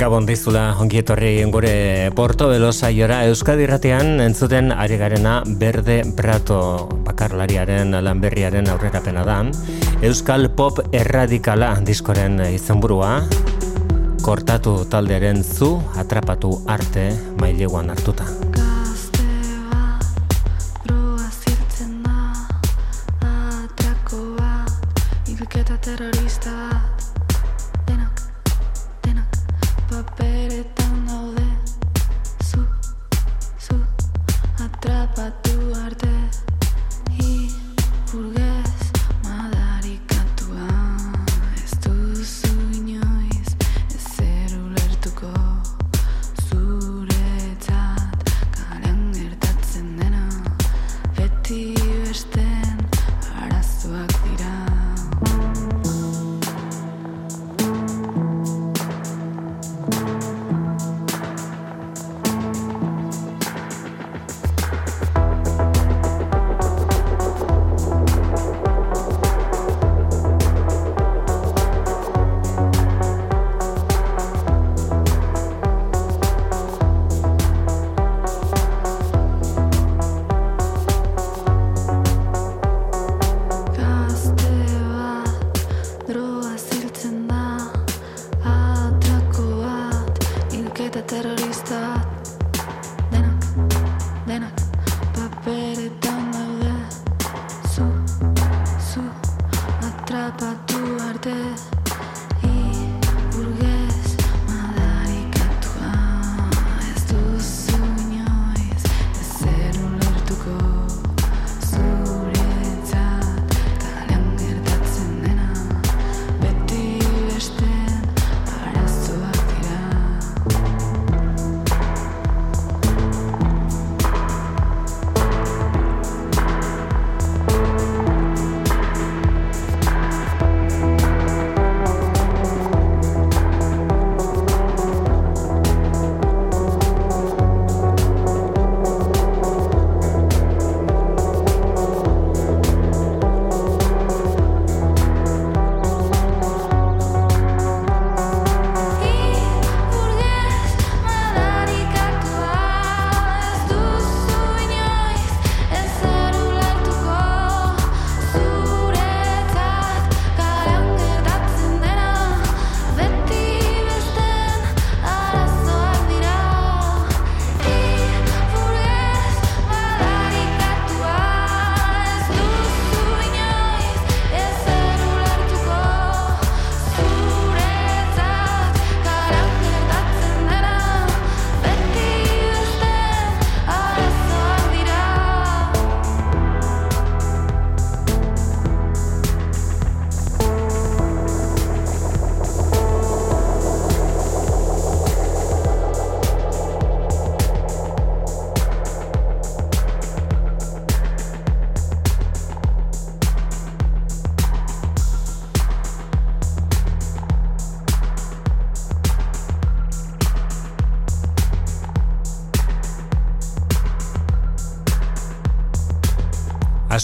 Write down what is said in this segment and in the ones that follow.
Gabon dizula ongietorri gure Porto Belosa jora Euskadi Ratean entzuten ari garena Berde Prato bakarlariaren lanberriaren aurrerapena da. Euskal Pop Erradikala diskoren izenburua kortatu taldearen zu atrapatu arte maileguan hartuta.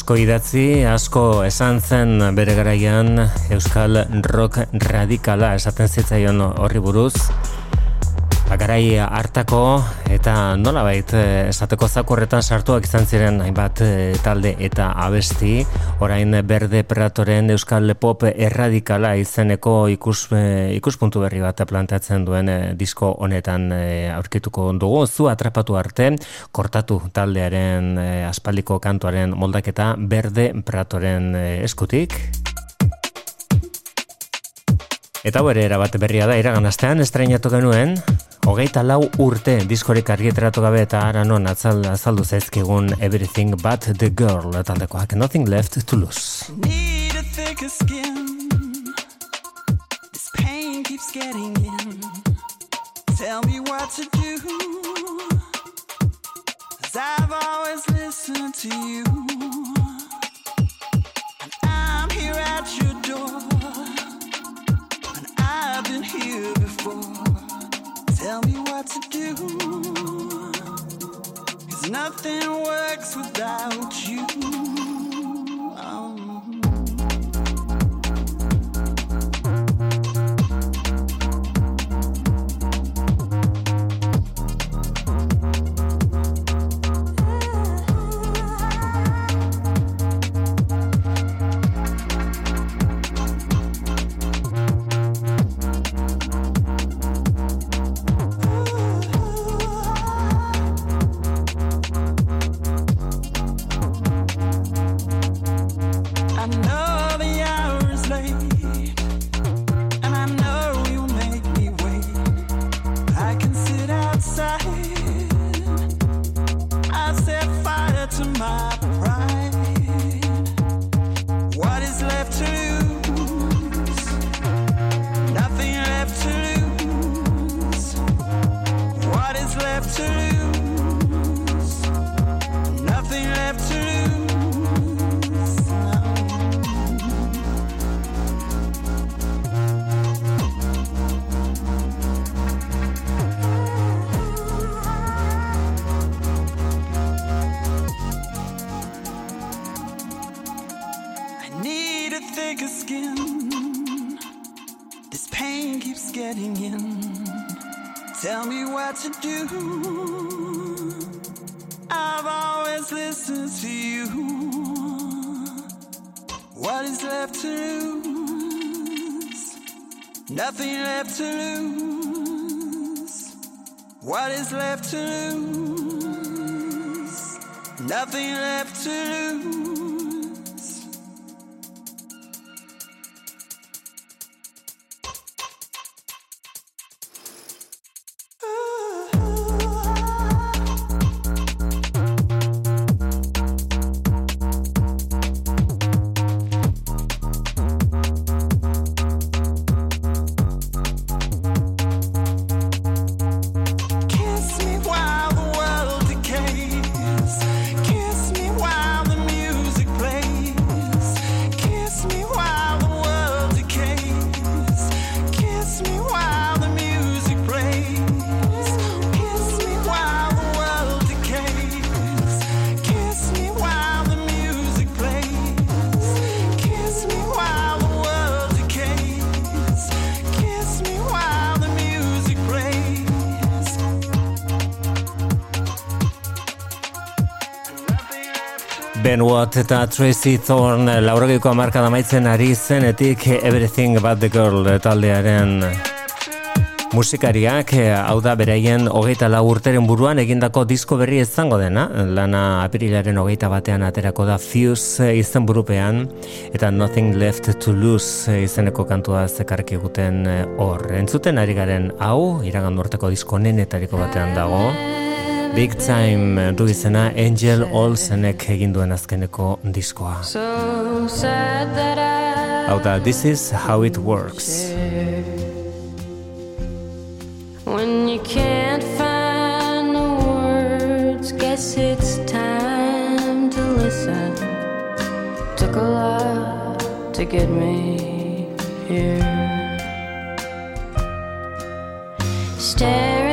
Asko idatzi, asko esan zen bere garaian Euskal Rock Radikala esaten zitzaion horri buruz. Bagarai hartako eta nola bait eh, esateko zakorretan sartuak izan ziren hainbat eh, talde eta abesti. Orain berde pratoren euskal pop erradikala izeneko ikus, eh, ikuspuntu berri bat plantatzen duen disko honetan aurkituko dugu. Zu atrapatu arte kortatu taldearen aspaldiko kantuaren moldaketa berde pratoren eskutik. Eta bere erabat berria da, iragan astean, estrainatu genuen, hogeita lau urte diskorik argiteratu gabe eta ara non azaldu zaizkigun Everything But The Girl taldekoak. Nothing Left To Lose. Need a thicker skin. This pain keeps getting in. Tell me what to do. Cause I've always listened to you. And I'm here at your door. And I've been here before Tell me what to do. Cause nothing works without you. just listen to you. What is left to lose? Nothing left to lose. What is left to lose? Nothing left to lose. Ben Watt eta Tracy Thorne laurageiko amarka damaitzen ari zenetik Everything But The Girl taldearen musikariak. Hau da beraien hogeita lau urteren buruan egindako disko berri izango dena. Lana apirilaren hogeita batean aterako da Fuse izen burupean eta Nothing Left To Lose izeneko kantua zekarki guten hor. Entzuten ari garen hau iragan urteko disko nenetariko batean dago Big Time du izena Angel Olsenek egin duen azkeneko diskoa. Hau da, this is how it works. When you can't find the words, guess it's time to listen. Took a lot to get me here. Staring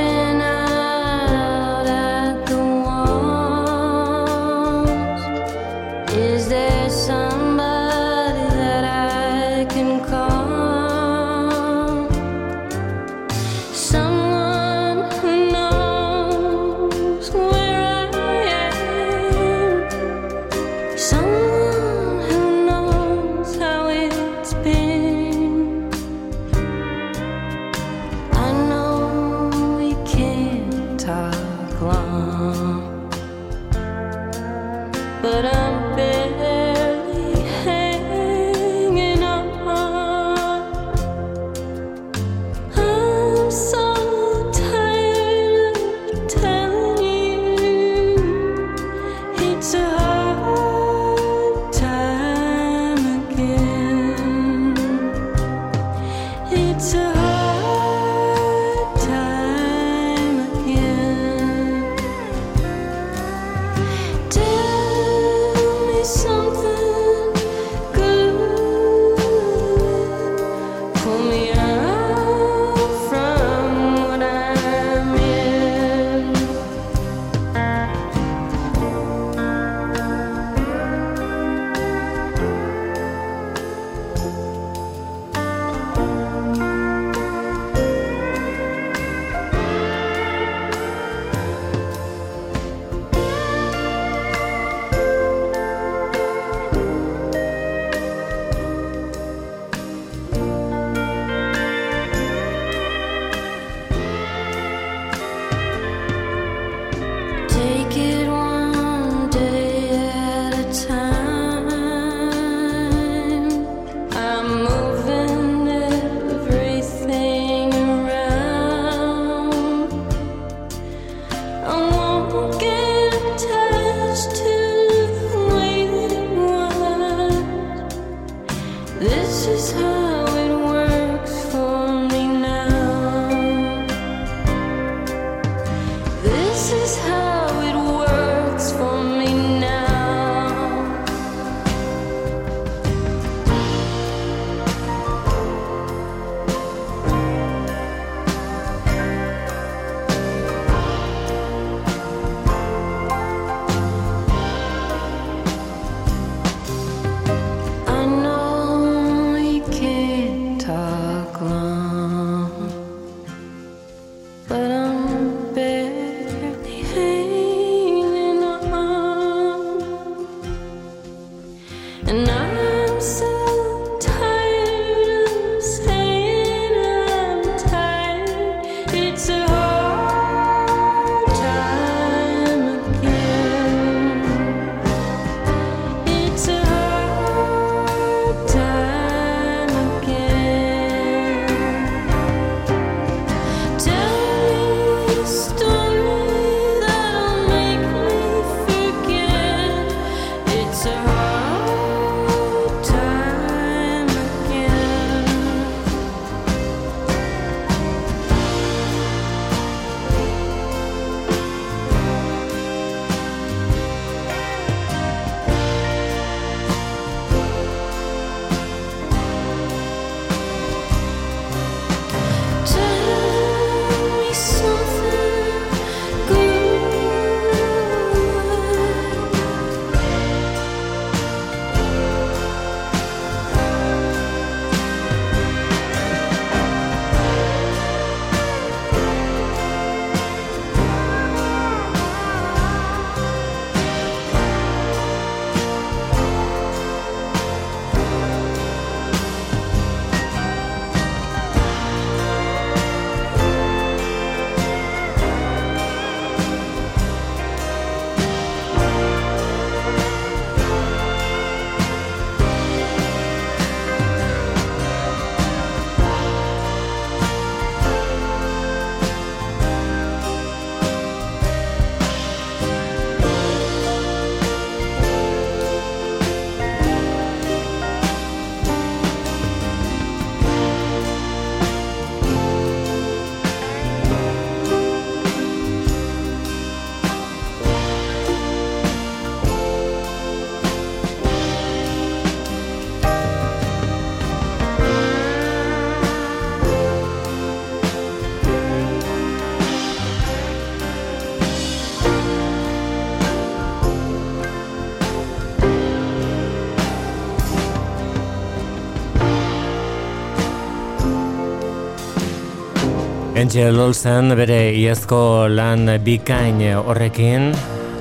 Angel Olsen bere iazko lan bikain horrekin,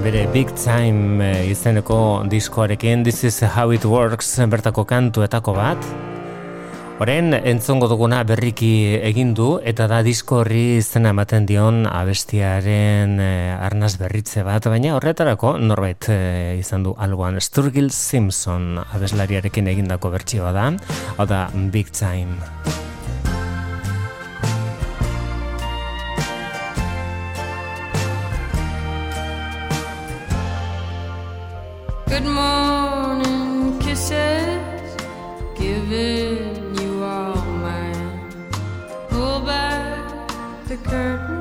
bere Big Time izeneko diskoarekin, This is how it works, bertako kantuetako bat. Horen, entzongo duguna berriki egin du eta da disko horri izena ematen dion abestiaren eh, arnaz berritze bat, baina horretarako norbait eh, izan du algoan Sturgill Simpson abeslariarekin egindako bertsioa da, hau da Big Time. Good morning, kisses, giving you all mine. Pull back the curtains,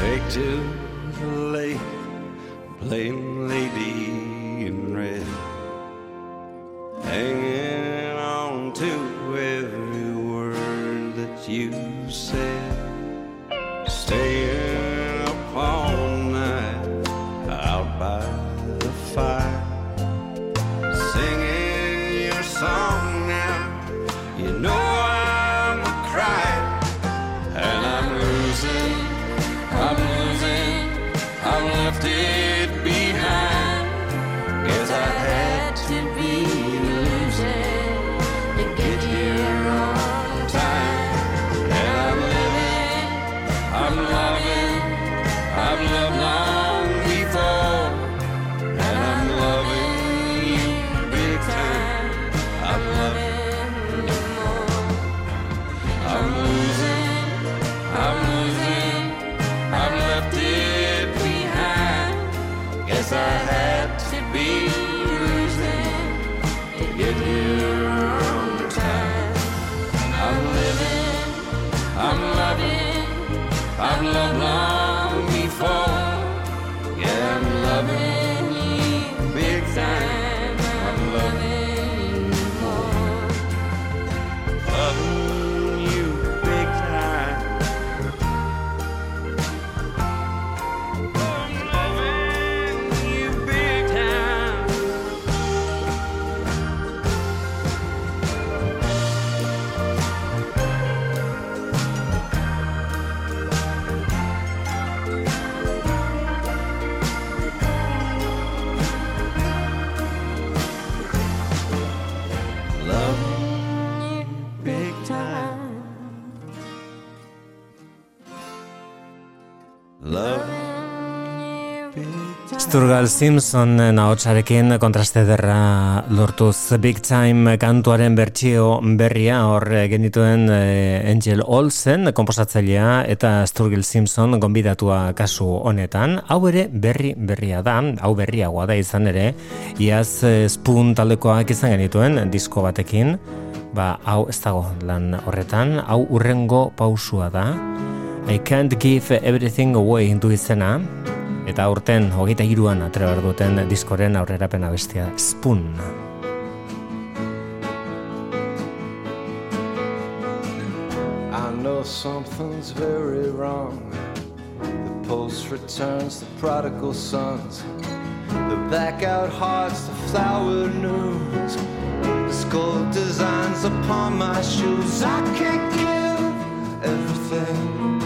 Take to the lake, plain lady Sturgal Simpson nahotsarekin kontraste derra lortuz. Big Time kantuaren bertsio berria hor genituen eh, Angel Olsen komposatzailea eta Sturgill Simpson gonbidatua kasu honetan. Hau ere berri berria da hau berriagoa da izan ere. Iaz eh, Spoon taldekoak izan genituen disko batekin. Ba hau ez dago lan horretan hau urrengo pausua da. I can't give everything away du izena Eta aurten, hogeita iruan atrebar duten diskoren aurrerapena bestia Spoon. I know something's very wrong. post returns, the prodigal sons, the blackout hearts, the flowered news, the skull designs upon my shoes. I can't give everything.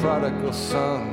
Prodigal sons.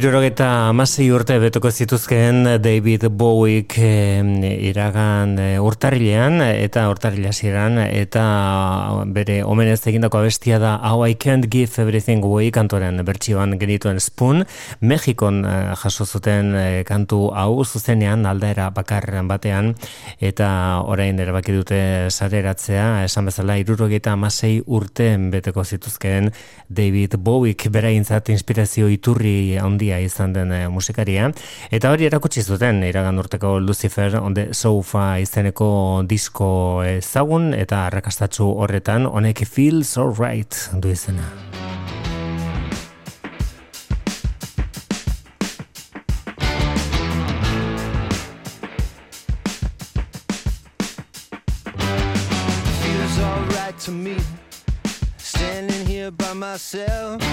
Irurogeta amasei urte betoko zituzkeen David Bowiek eh, iragan eh, urtarrilean eta urtarrila hasieran eta bere omenez egindako abestia da How I Can't Give Everything Away kantoren bertsioan genituen Spoon Mexikon eh, jaso zuten eh, kantu hau zuzenean aldaera bakar batean eta orain erabaki dute sareratzea. Esan bezala irurogeta amasei urte beteko zituzkeen David Bowiek beraintzat inspirazio iturri handia izan den eh, musikaria eta hori erakutsi zuten iragan urteko Lucifer on the Sofa izeneko disko ezagun eta arrakastatsu horretan honek Feel So Right du izena. feels alright to me. Standing here by myself.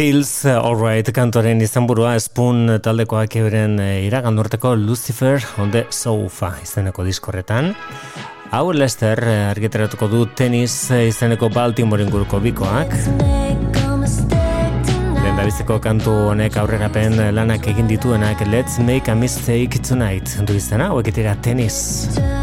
Feels Alright kantoren izenburua espun taldekoak euren eh, iragan urteko Lucifer on the Sofa izeneko diskorretan. Hau Lester eh, argiteratuko du tenis eh, izeneko Baltimore inguruko bikoak. Lendabiziko kantu honek aurrerapen lanak egin dituenak Let's Make a Mistake Tonight du izena, hauek tenis. Tenis.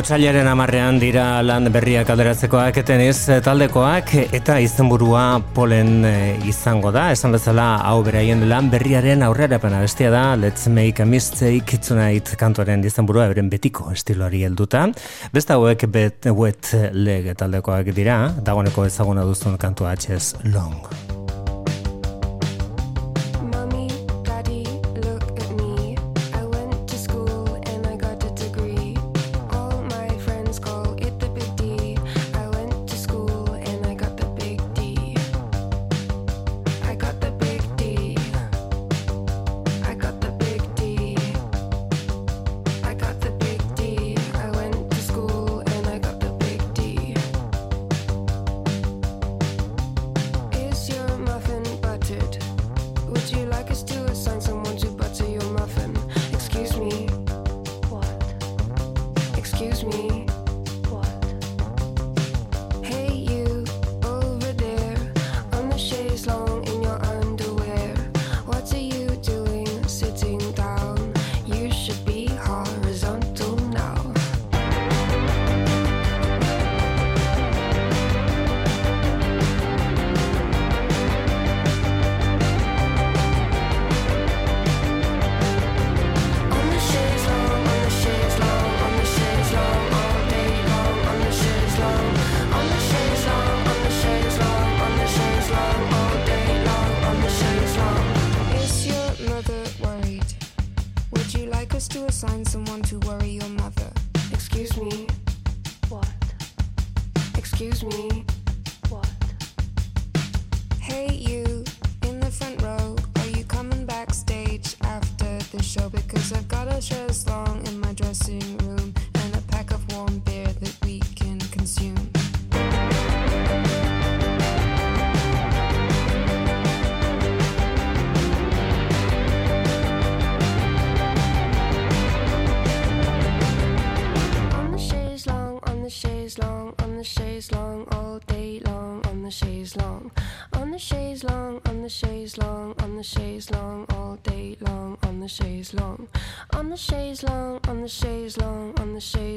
Otsailaren amarrean dira lan berriak alderatzekoak eteniz taldekoak eta izenburua polen eh, izango da. Esan bezala hau beraien lan berriaren aurrera pena bestia da Let's Make a Mistake Tonight kantuaren izenburua beren betiko estiloari helduta. Beste hauek bet wet leg taldekoak dira, dagoeneko ezaguna duzun kantua HS Long.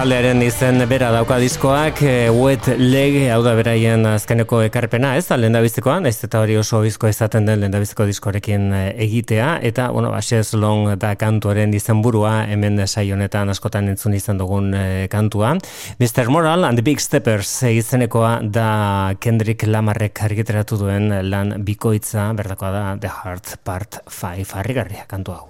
Taldearen izen bera dauka diskoak, e, wet leg, hau da beraien azkeneko ekarpena, ez da lehendabizikoa, naiz eta hori oso bizko izaten den lehendabiziko diskorekin e, egitea, eta, bueno, Ashes Long da kantuaren izenburua hemen saio honetan askotan entzun izan dugun e, kantua. Mr. Moral and the Big Steppers izenekoa da Kendrick Lamarrek argiteratu duen lan bikoitza, berdakoa da The Heart Part 5, harrigarria kantu hau.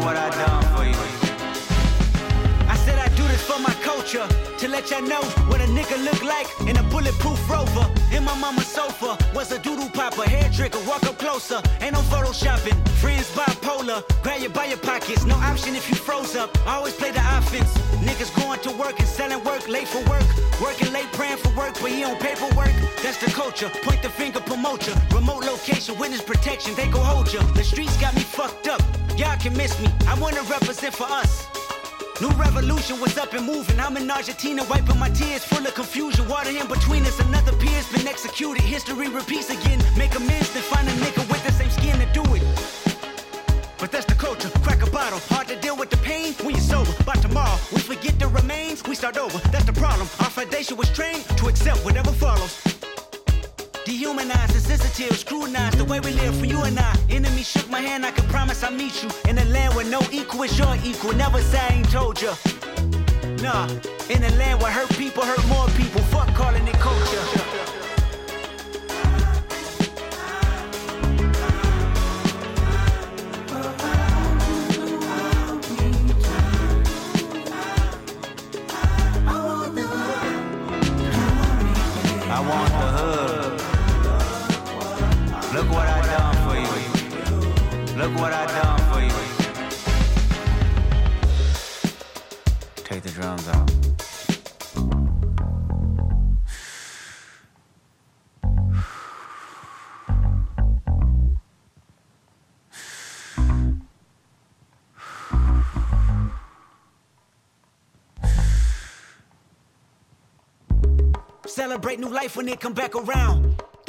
What I done for you. I said I do this for my culture to let y'all know what a nigga look like in a bulletproof rover. In my mama's sofa was a doodle popper, hair trigger, walk up closer. Ain't no photoshopping, friends bipolar. Grab you by your pockets, no option if you froze up. I always play the offense. Niggas going to work and selling work, late for work. Working late, praying for work, but he on paperwork. That's the culture. Point the finger, promote ya. Remote location, witness protection, they go hold ya. The streets got me fucked up. Y'all can miss me. I wanna represent for us. New revolution was up and moving. I'm in Argentina, wiping my tears, full of confusion. Water in between us, another peer's been executed. History repeats again. Make amends, then find a nigga with the same skin to do it. But that's the culture. Crack a bottle. Hard to deal with the pain when you're sober. By tomorrow, we forget the remains. We start over. That's the problem. Our foundation was trained to accept whatever follows. Dehumanized, insensitive, scrutinized the way we live for you and I. Enemy shook my hand, I can promise I'll meet you. In a land where no equal is your equal. Never say I ain't told ya. Nah, in a land where hurt people hurt more people. Fuck calling it culture. Look what I done for you. Take the drums out. Celebrate new life when it come back around.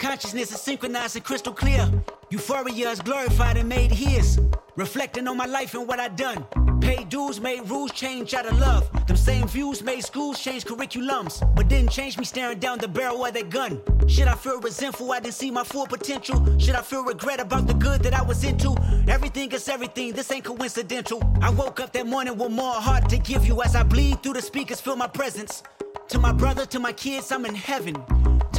Consciousness is synchronized and crystal clear. Euphoria is glorified and made his. Reflecting on my life and what I done. Paid dues, made rules change out of love. Them same views made schools change curriculums. But didn't change me staring down the barrel of that gun. Should I feel resentful I didn't see my full potential? Should I feel regret about the good that I was into? Everything is everything, this ain't coincidental. I woke up that morning with more heart to give you as I bleed through the speakers, feel my presence. To my brother, to my kids, I'm in heaven.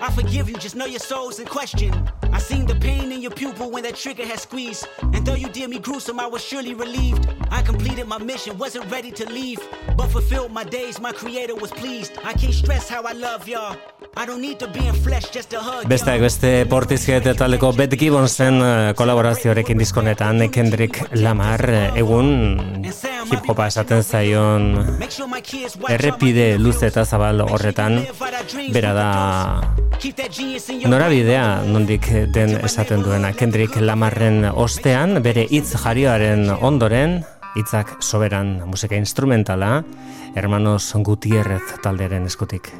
I forgive you, just know your soul's in question. I seen the pain in your pupil when that trigger had squeezed. And though you did me gruesome, I was surely relieved. I completed my mission, wasn't ready to leave. But fulfilled my days, my creator was pleased. I can't stress how I love y'all. I don't need to be in flesh just to hug Besteak y'all. beste Portishead taldeko Beth Gibbonsen eh, kolaborazioarekin diskonetan Kendrick Lamar eh, egun hip hopa esaten zaion errepide luze eta zabal horretan bera da Norabidea nondik den esaten duena Kendrick Lamarren ostean bere hitz jarioaren ondoren hitzak soberan musika instrumentala Hermanos Gutierrez talderen eskutik.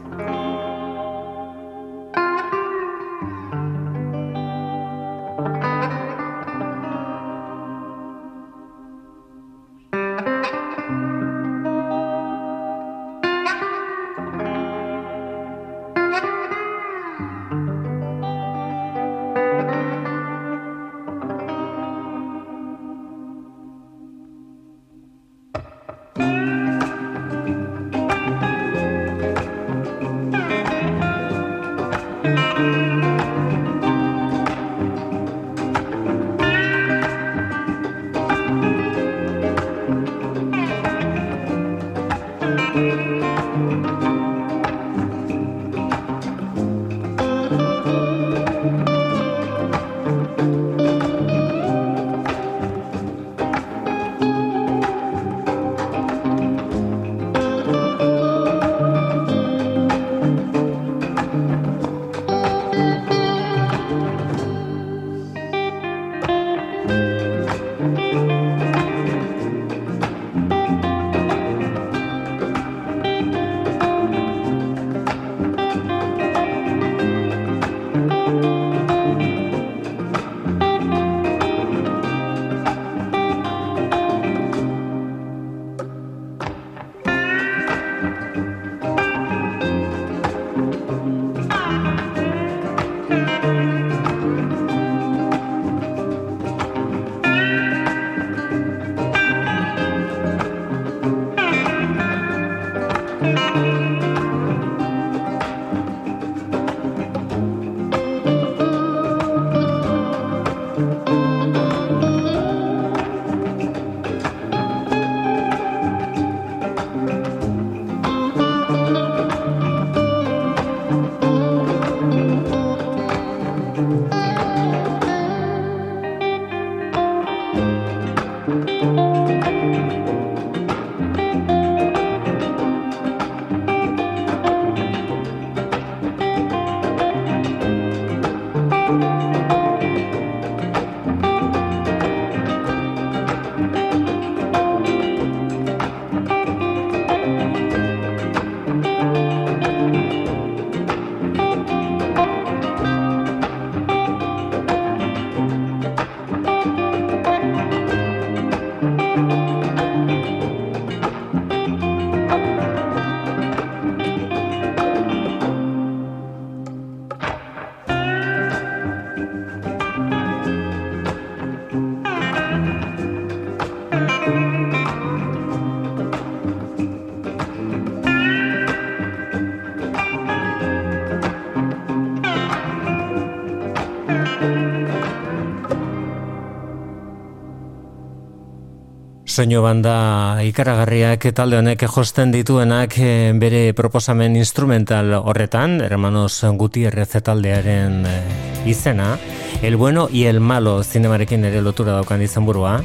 Soinu banda ikaragarriak talde honek josten dituenak eh, bere proposamen instrumental horretan, Hermanos Gutierrez taldearen eh, izena, El Bueno y El Malo zinemarekin ere lotura daukan izenburua.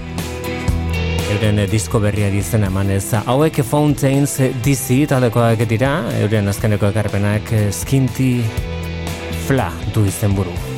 Euren eh, disko berriari izena emanez. Hauek Fountains DC taldekoak dira, euren azkeneko ekarpenak Skinty Fla du izenburu.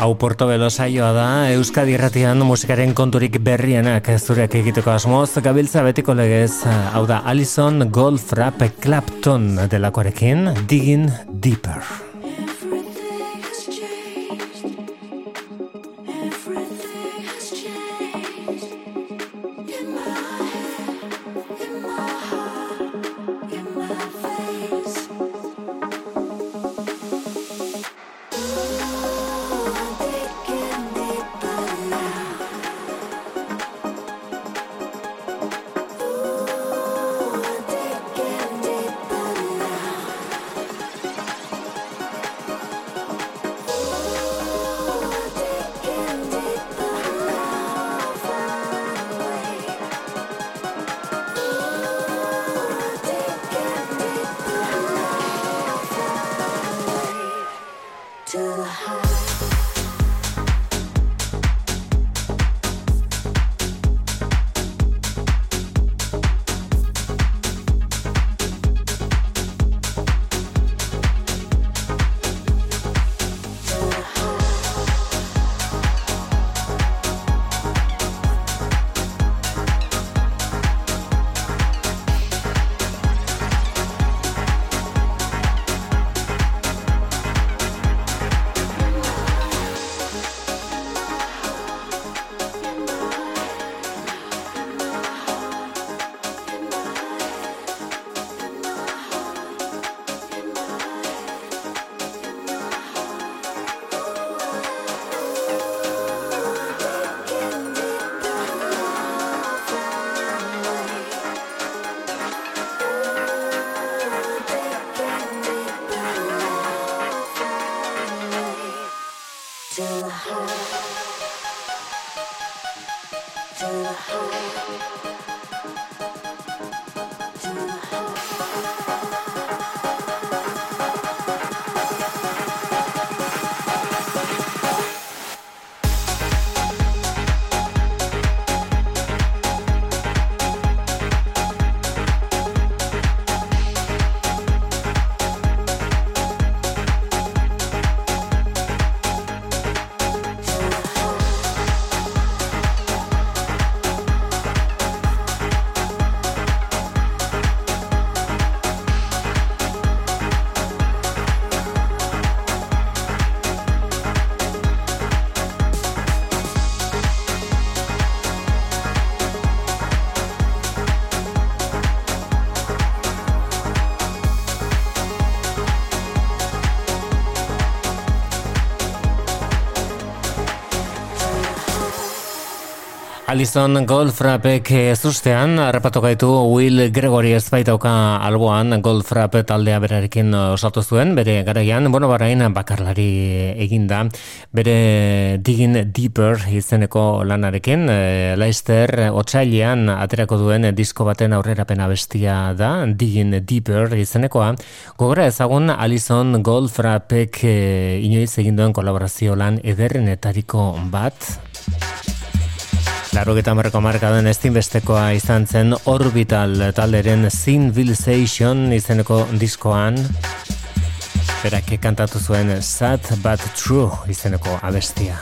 Hau Portobelo saioa da, Euskadi irratian musikaren konturik berrienak zurek egiteko asmoz, gabiltza betiko legez, hau da Alison Golf Rap Clapton delakoarekin, Digging Deeper. Alison Goldfrappek ez ustean, harrapatu gaitu Will Gregory ez baitauka alboan Goldfrapp taldea berarekin osatu zuen, bere garaian, bueno, barain bakarlari eginda, bere Digging Deeper izeneko lanarekin, eh, Leicester otsailean aterako duen disko baten aurrerapena bestia da, Digging Deeper izenekoa, gogora ezagun Alison Goldfrappek eh, inoiz egin duen kolaborazio lan ederrenetariko bat, Laro geta marreko markaden estinbestekoa izan zen Orbital talderen Civilization izeneko diskoan berak kantatu zuen Sad But True izeneko abestia.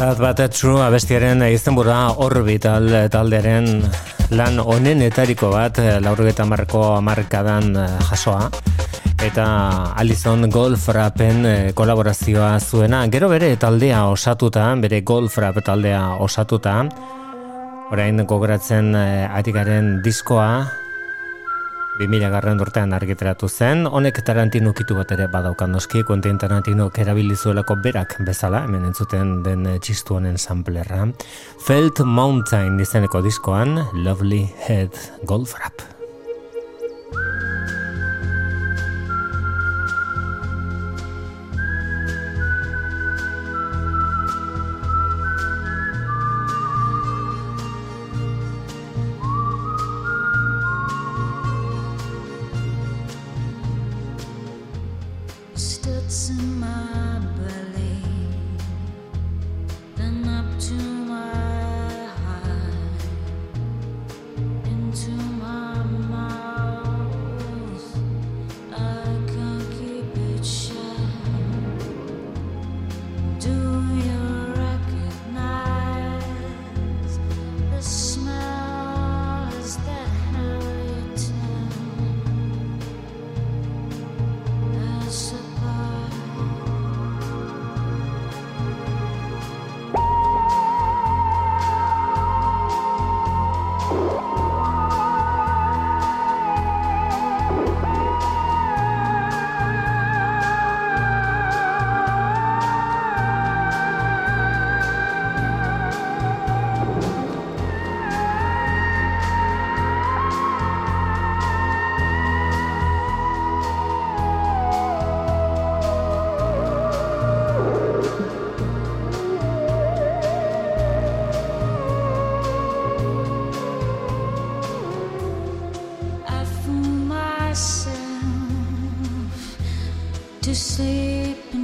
Sad But True abestiaren izenbura Orbital taldearen lan onenetariko bat laurogeta marko amarkadan eh, jasoa. Eta Alison Goldfrappen eh, kolaborazioa zuena. Gero bere taldea osatuta bere Goldfrapp taldea osatuta. Orain gogoratzen eh, ari garen diskoa 2000 garren urtean argitaratu zen, honek Tarantino kitu bat ere badaukan noski, Quentin Tarantino erabilizuelako berak bezala, hemen entzuten den eh, txistu honen samplerra. Felt Mountain izeneko diskoan, Lovely Head Golf Rap. To sleep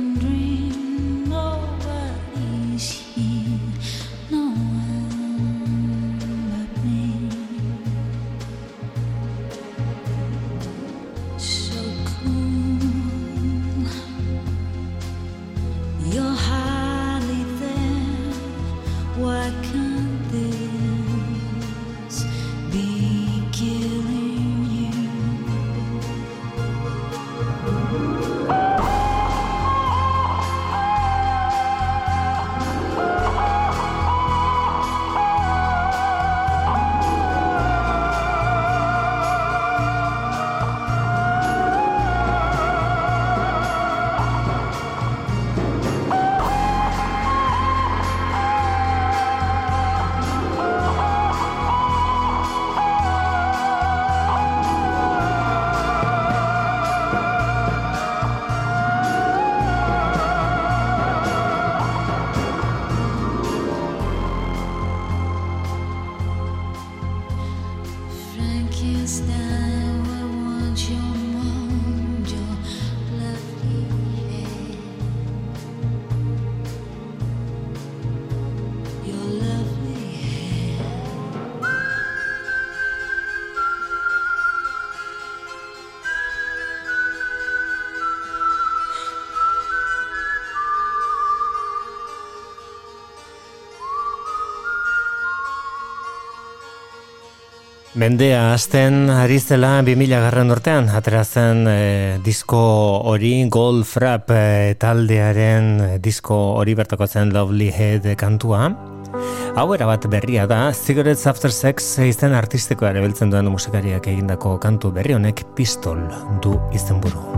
Mendea hasten ari zela 2000 garren urtean, atera zen eh, disko hori Gold Frap eh, taldearen eh, disko hori bertako zen Lovely Head kantua. Hau bat berria da, Cigarettes After Sex izen artistikoa erabiltzen duen musikariak egindako kantu berri honek pistol du izenburu.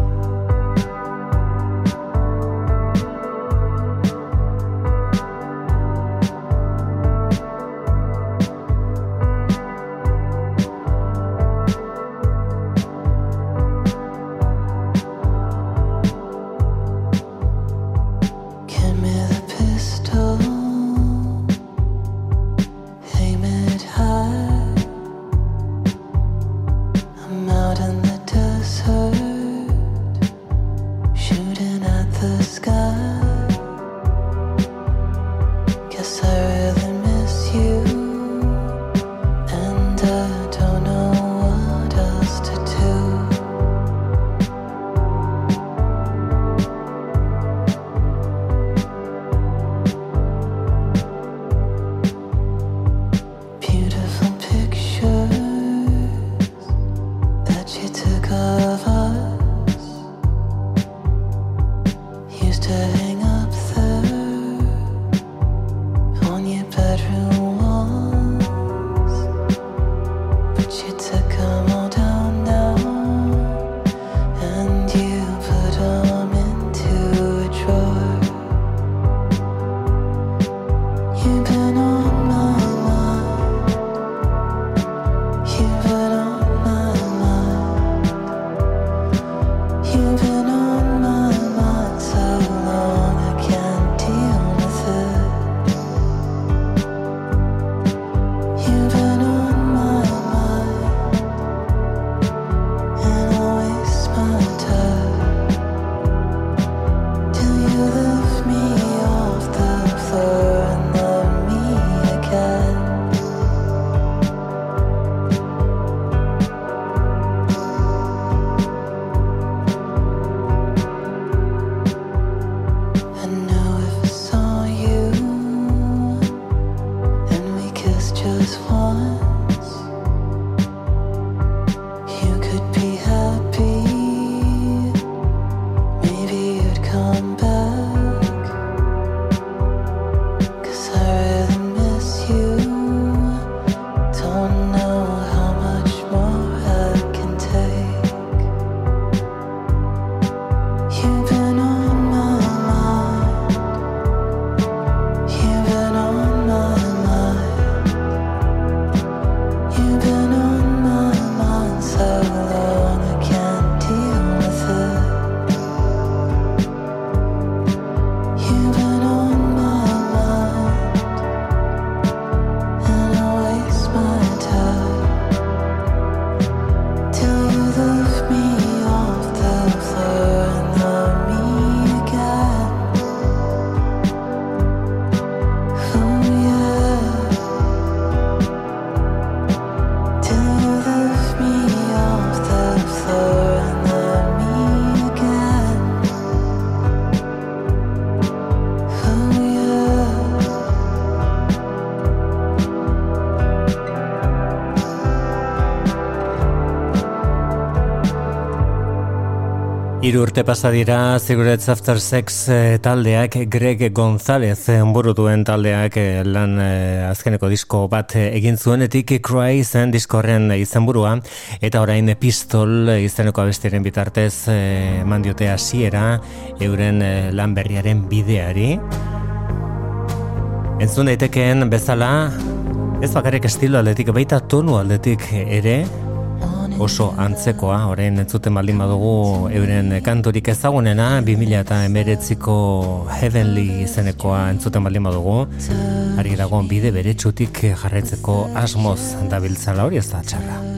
Iru urte pasa dira Cigarettes After Sex eh, taldeak Greg Gonzalez eh, buru duen taldeak eh, lan azkeneko disko bat egin zuenetik Cry zen diskorren izenburua eta orain Pistol izeneko abestiren bitartez eman diote hasiera euren lan berriaren bideari. Entzun daitekeen bezala ez bakarrik estilo aldetik baita tonu aldetik ere oso antzekoa, orain entzuten baldin badugu euren kantorik ezagunena, 2000 eta emeretziko Heavenly izenekoa entzuten baldin badugu, ari dagoen bide bere txutik jarretzeko asmoz dabiltzala hori ez da txarra.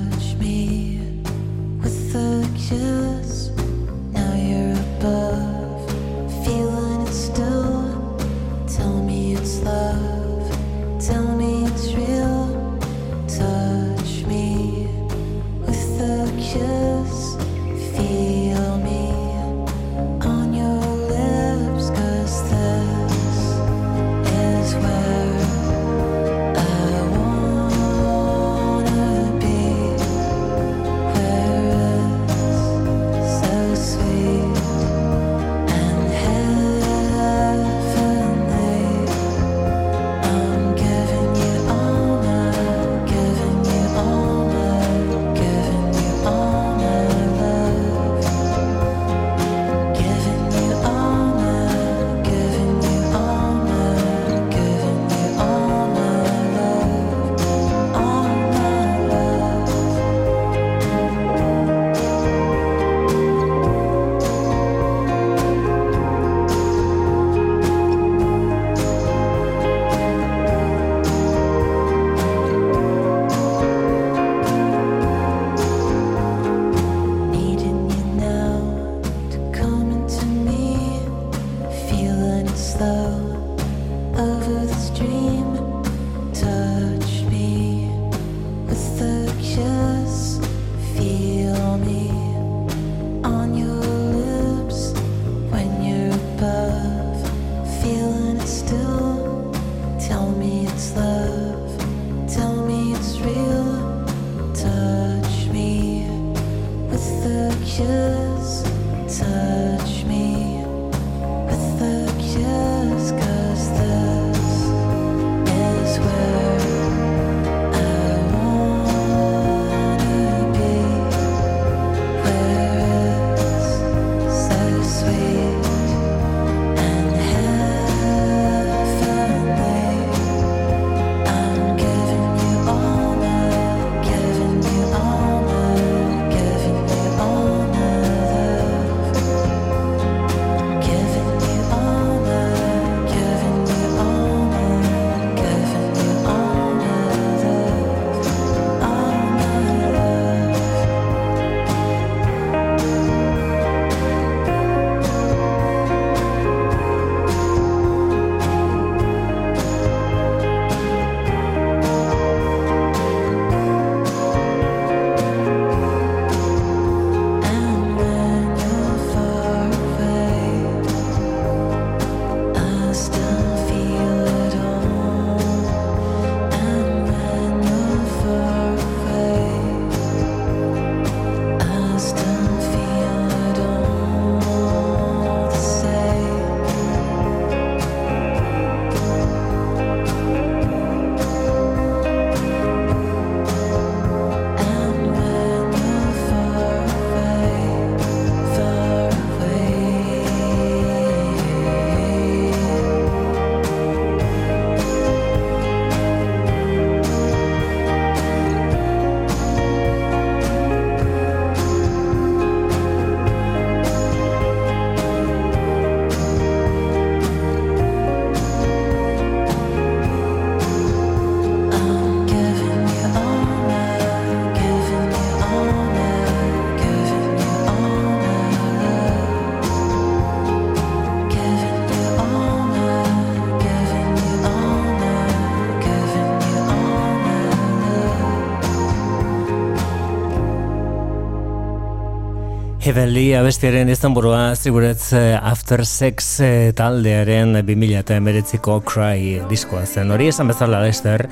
Machiavelli abestiaren istanburua ziguretz eh, After Sex eh, taldearen 2008ko Cry diskoa zen. Hori esan bezala Lester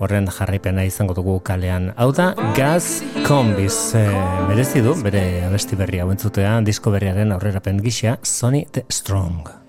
horren jarraipena izango dugu kalean. Hau da, Gaz Combis e, merezi du bere abesti berria entzutea disko berriaren aurrerapen gisa Sony the Strong.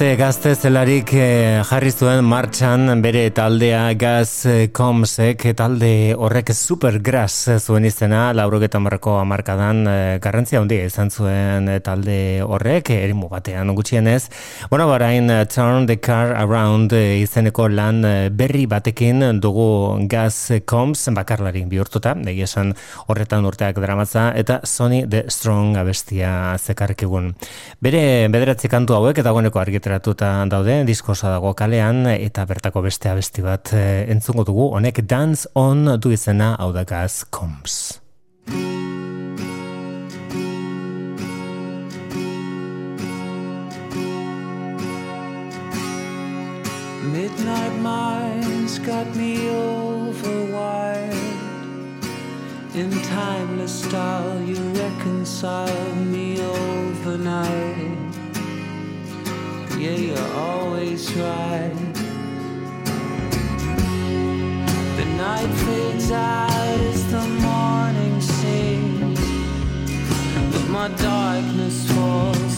Gazte, gazte zelarik eh, jarri zuen martxan bere taldea Gaz eh, Comsek talde horrek supergras zuen izena laurogeta marrako amarkadan eh, garrantzia handia izan zuen eh, talde horrek erimu batean gutxienez. Bueno barain eh, Turn the Car Around eh, izeneko lan eh, berri batekin dugu Gaz Combs bakarlari bihurtuta. Egia esan horretan urteak dramatza eta Sony the Strong abestia zekarkigun. Bere bederatzi kantu hauek eta dagoeneko argitaratuta daude, diskosa dago kalean eta bertako beste abesti bat eh, entzungo dugu, honek Dance On du izena hau da Combs. Midnight minds got me overwired. In timeless style, you reconcile me overnight. yeah, you're always right. The night fades out as the morning sings, but my darkness falls.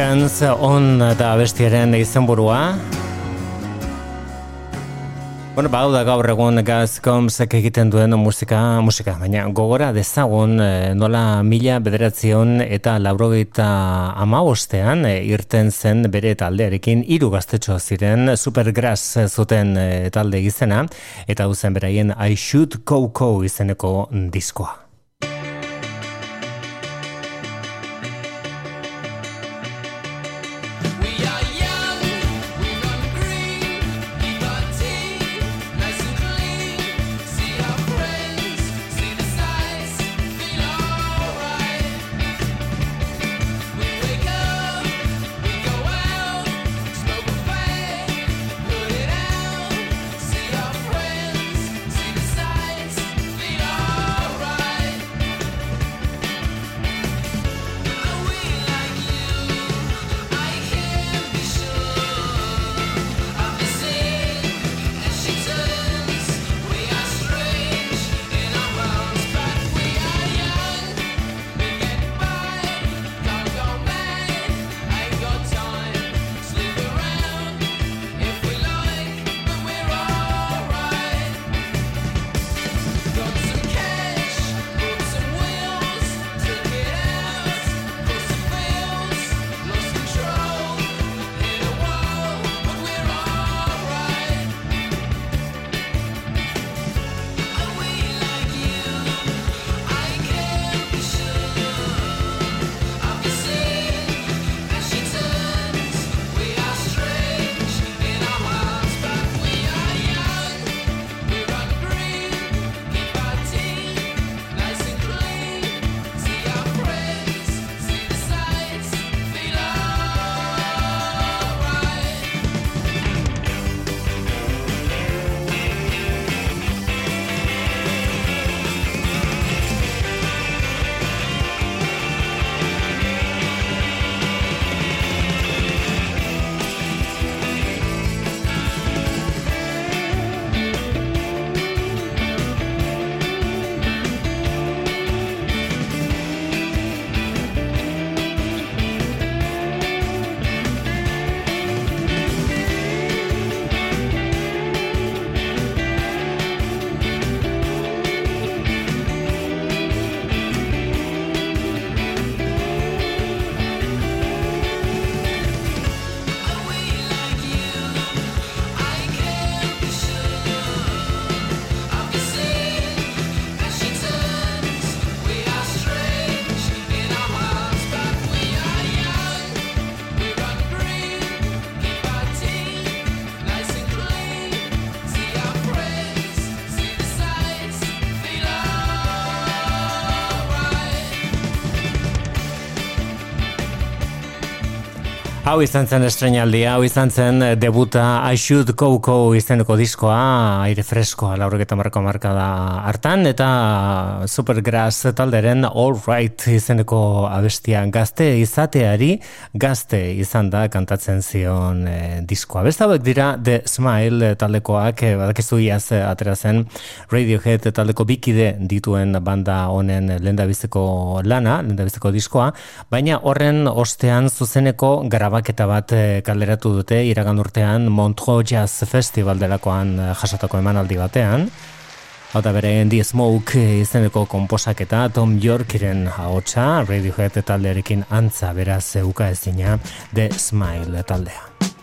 Guidance on da bestiaren izenburua. Bueno, ba, bau da gaur egun Gazkomsek egiten duen musika, musika, baina gogora dezagun eh, nola mila bederatzion eta laurogeita amabostean eh, irten zen bere taldearekin hiru gaztetxo ziren Supergrass zuten eh, talde izena eta duzen beraien I Should Go Go izeneko diskoa. Hau izan zen estrenaldia, hau izan zen eh, debuta I Should Go Go izeneko diskoa, aire freskoa, laurogeta marko marka da hartan, eta Supergrass talderen All Right izeneko abestia gazte izateari, gazte izan da kantatzen zion e, diskoa. Beste hauek dira The Smile taldekoak, e, badakizu iaz atera zen Radiohead taldeko bikide dituen banda honen lehendabizeko lana, lehendabizeko diskoa, baina horren ostean zuzeneko grabaketa bat eh, kaleratu dute iragan urtean Montreux Jazz Festival delakoan eh, jasotako emanaldi batean. Hau da bere The Smoke eh, izeneko komposaketa Tom Yorkiren ahotsa Radiohead taldearekin antza beraz zeuka ezina The Smile taldea.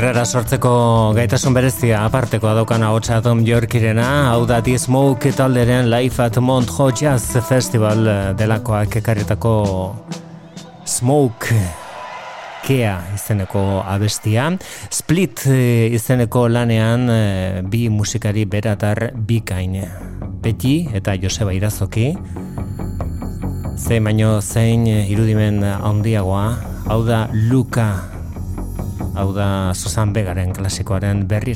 Zirrera sortzeko gaitasun berezia apartekoa daukana hotza Tom Yorkirena, hau da The Smoke talderen Life at Montreux Jazz Festival eh, delakoak ekarritako Smoke Kea izeneko abestia. Split eh, izeneko lanean eh, bi musikari beratar bikain. Beti eta Joseba Irazoki. Zein baino zein irudimen handiagoa, hau da Luka hau da Susan Begaren klasikoaren berri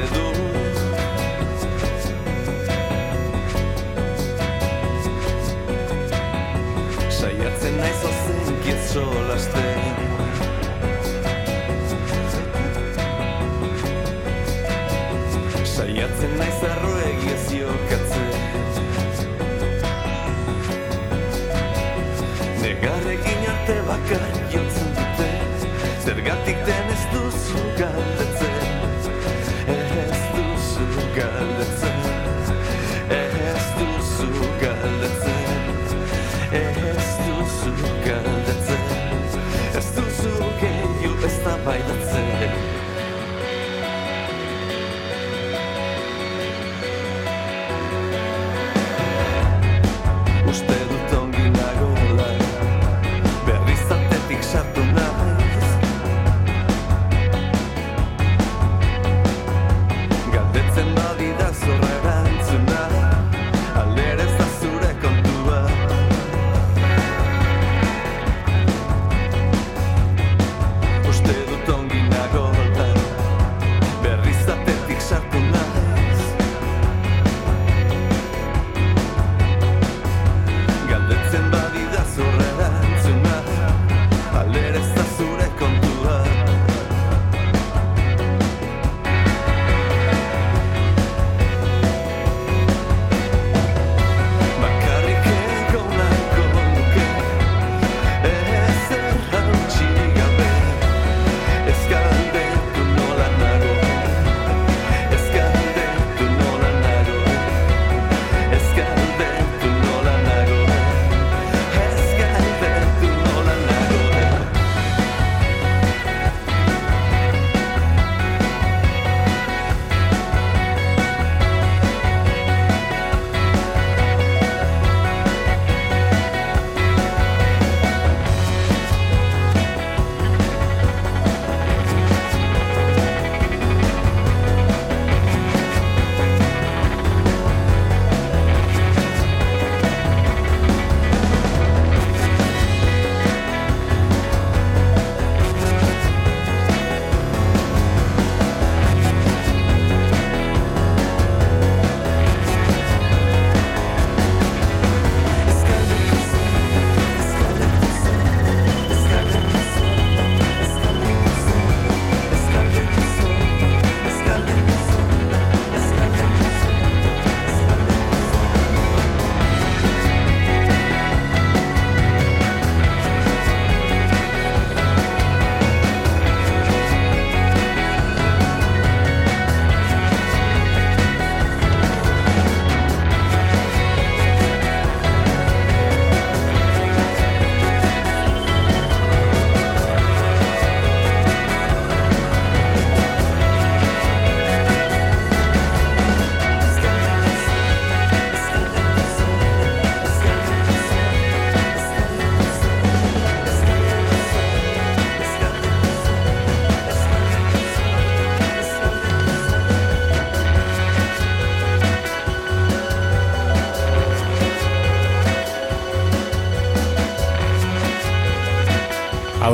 te duele.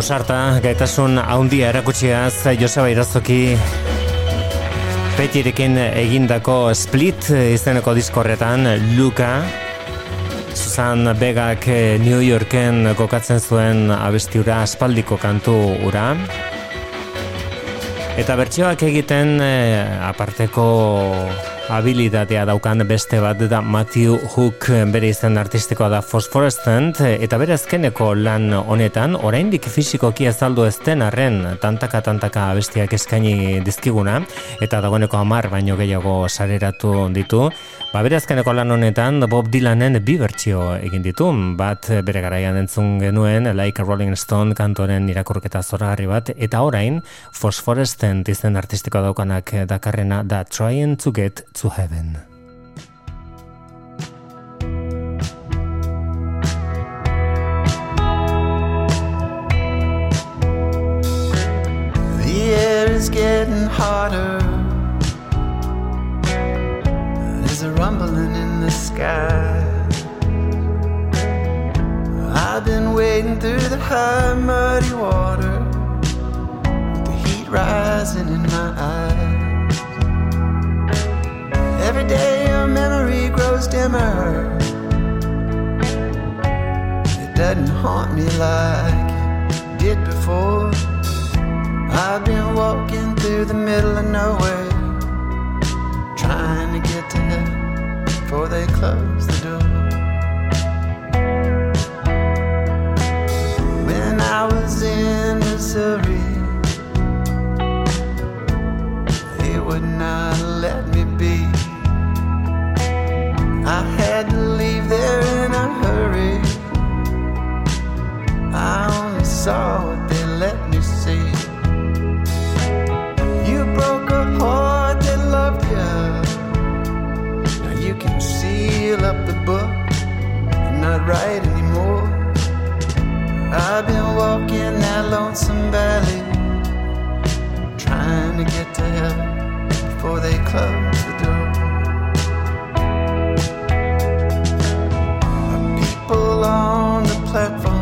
Ausarta, gaitasun haundia erakutxiaz Joseba Irazoki Petirekin egindako Split izeneko diskorretan Luka Susan Begak eh, New Yorken kokatzen zuen abestiura aspaldiko kantu ura Eta bertsioak egiten eh, aparteko habilitatea daukan beste bat da Matthew Hook bere izen artistikoa da Phosphorescent eta bere azkeneko lan honetan oraindik fisikoki azaldu ez den arren tantaka tantaka abestiak eskaini dizkiguna eta dagoeneko hamar baino gehiago sareratu ditu. Ba bere azkeneko lan honetan Bob Dylanen bi bertsio egin ditu. Bat bere garaian entzun genuen Like a Rolling Stone kantoren irakurketa zoragarri bat eta orain Phosphorescent izen artistikoa daukanak dakarrena da Trying to Get to Heaven. The air is getting hotter. There's a rumbling in the sky. I've been wading through the high, muddy water. With the heat rising in my eyes. Every day your memory grows dimmer. It doesn't haunt me like it did before. I've been walking through the middle of nowhere, trying to get to heaven before they close the door. When I was in Missouri, they would not had to leave there in a hurry. I only saw what they let me see. You broke a heart that loved you. Now you can seal up the book and not write anymore. I've been walking that lonesome valley, trying to get to heaven before they close the on the platform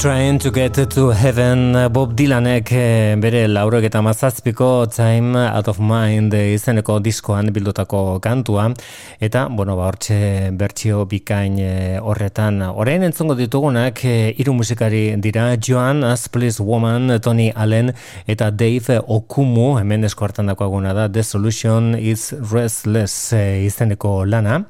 Trying to get to heaven Bob Dylanek eh, bere laurok eta mazazpiko Time Out of Mind izeneko diskoan bildutako kantua. Eta, bueno, ba, hortxe bertsio bikain eh, horretan. Orain entzongo ditugunak eh, hiru musikari dira. Joan Asplis Woman, Tony Allen eta Dave Okumu. Hemen esko hartan dakoaguna da The Solution is Restless izeneko lana.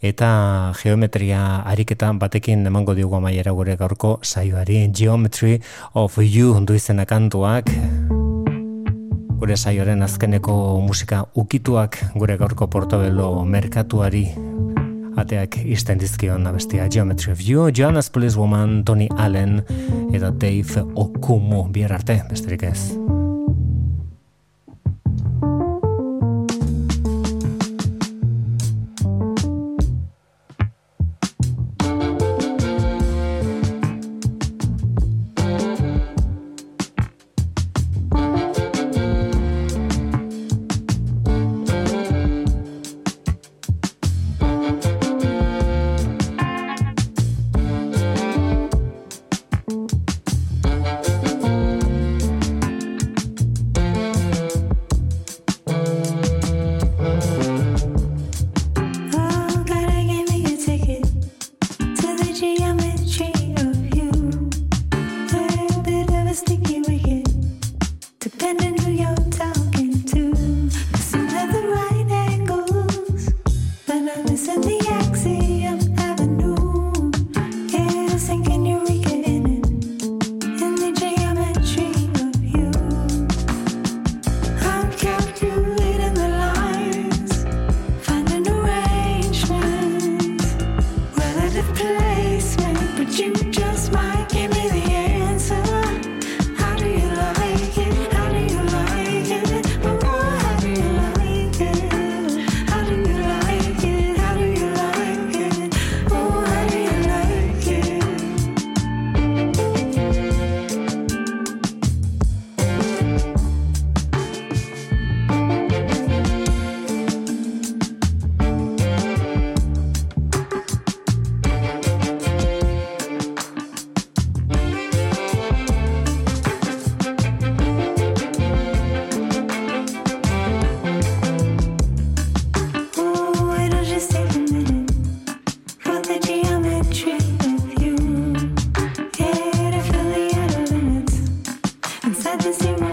Eta geometria ariketa batekin emango diogu amaiera gure gaurko saioari Geometry of You du izena kantuak. Gure saioaren azkeneko musika ukituak gure gaurko portobelo merkatuari ateak izten dizkion abestia. Geometry of You, Joanna Police Woman, Tony Allen eta Dave Okumu. Bihar arte, besterik ez. said this you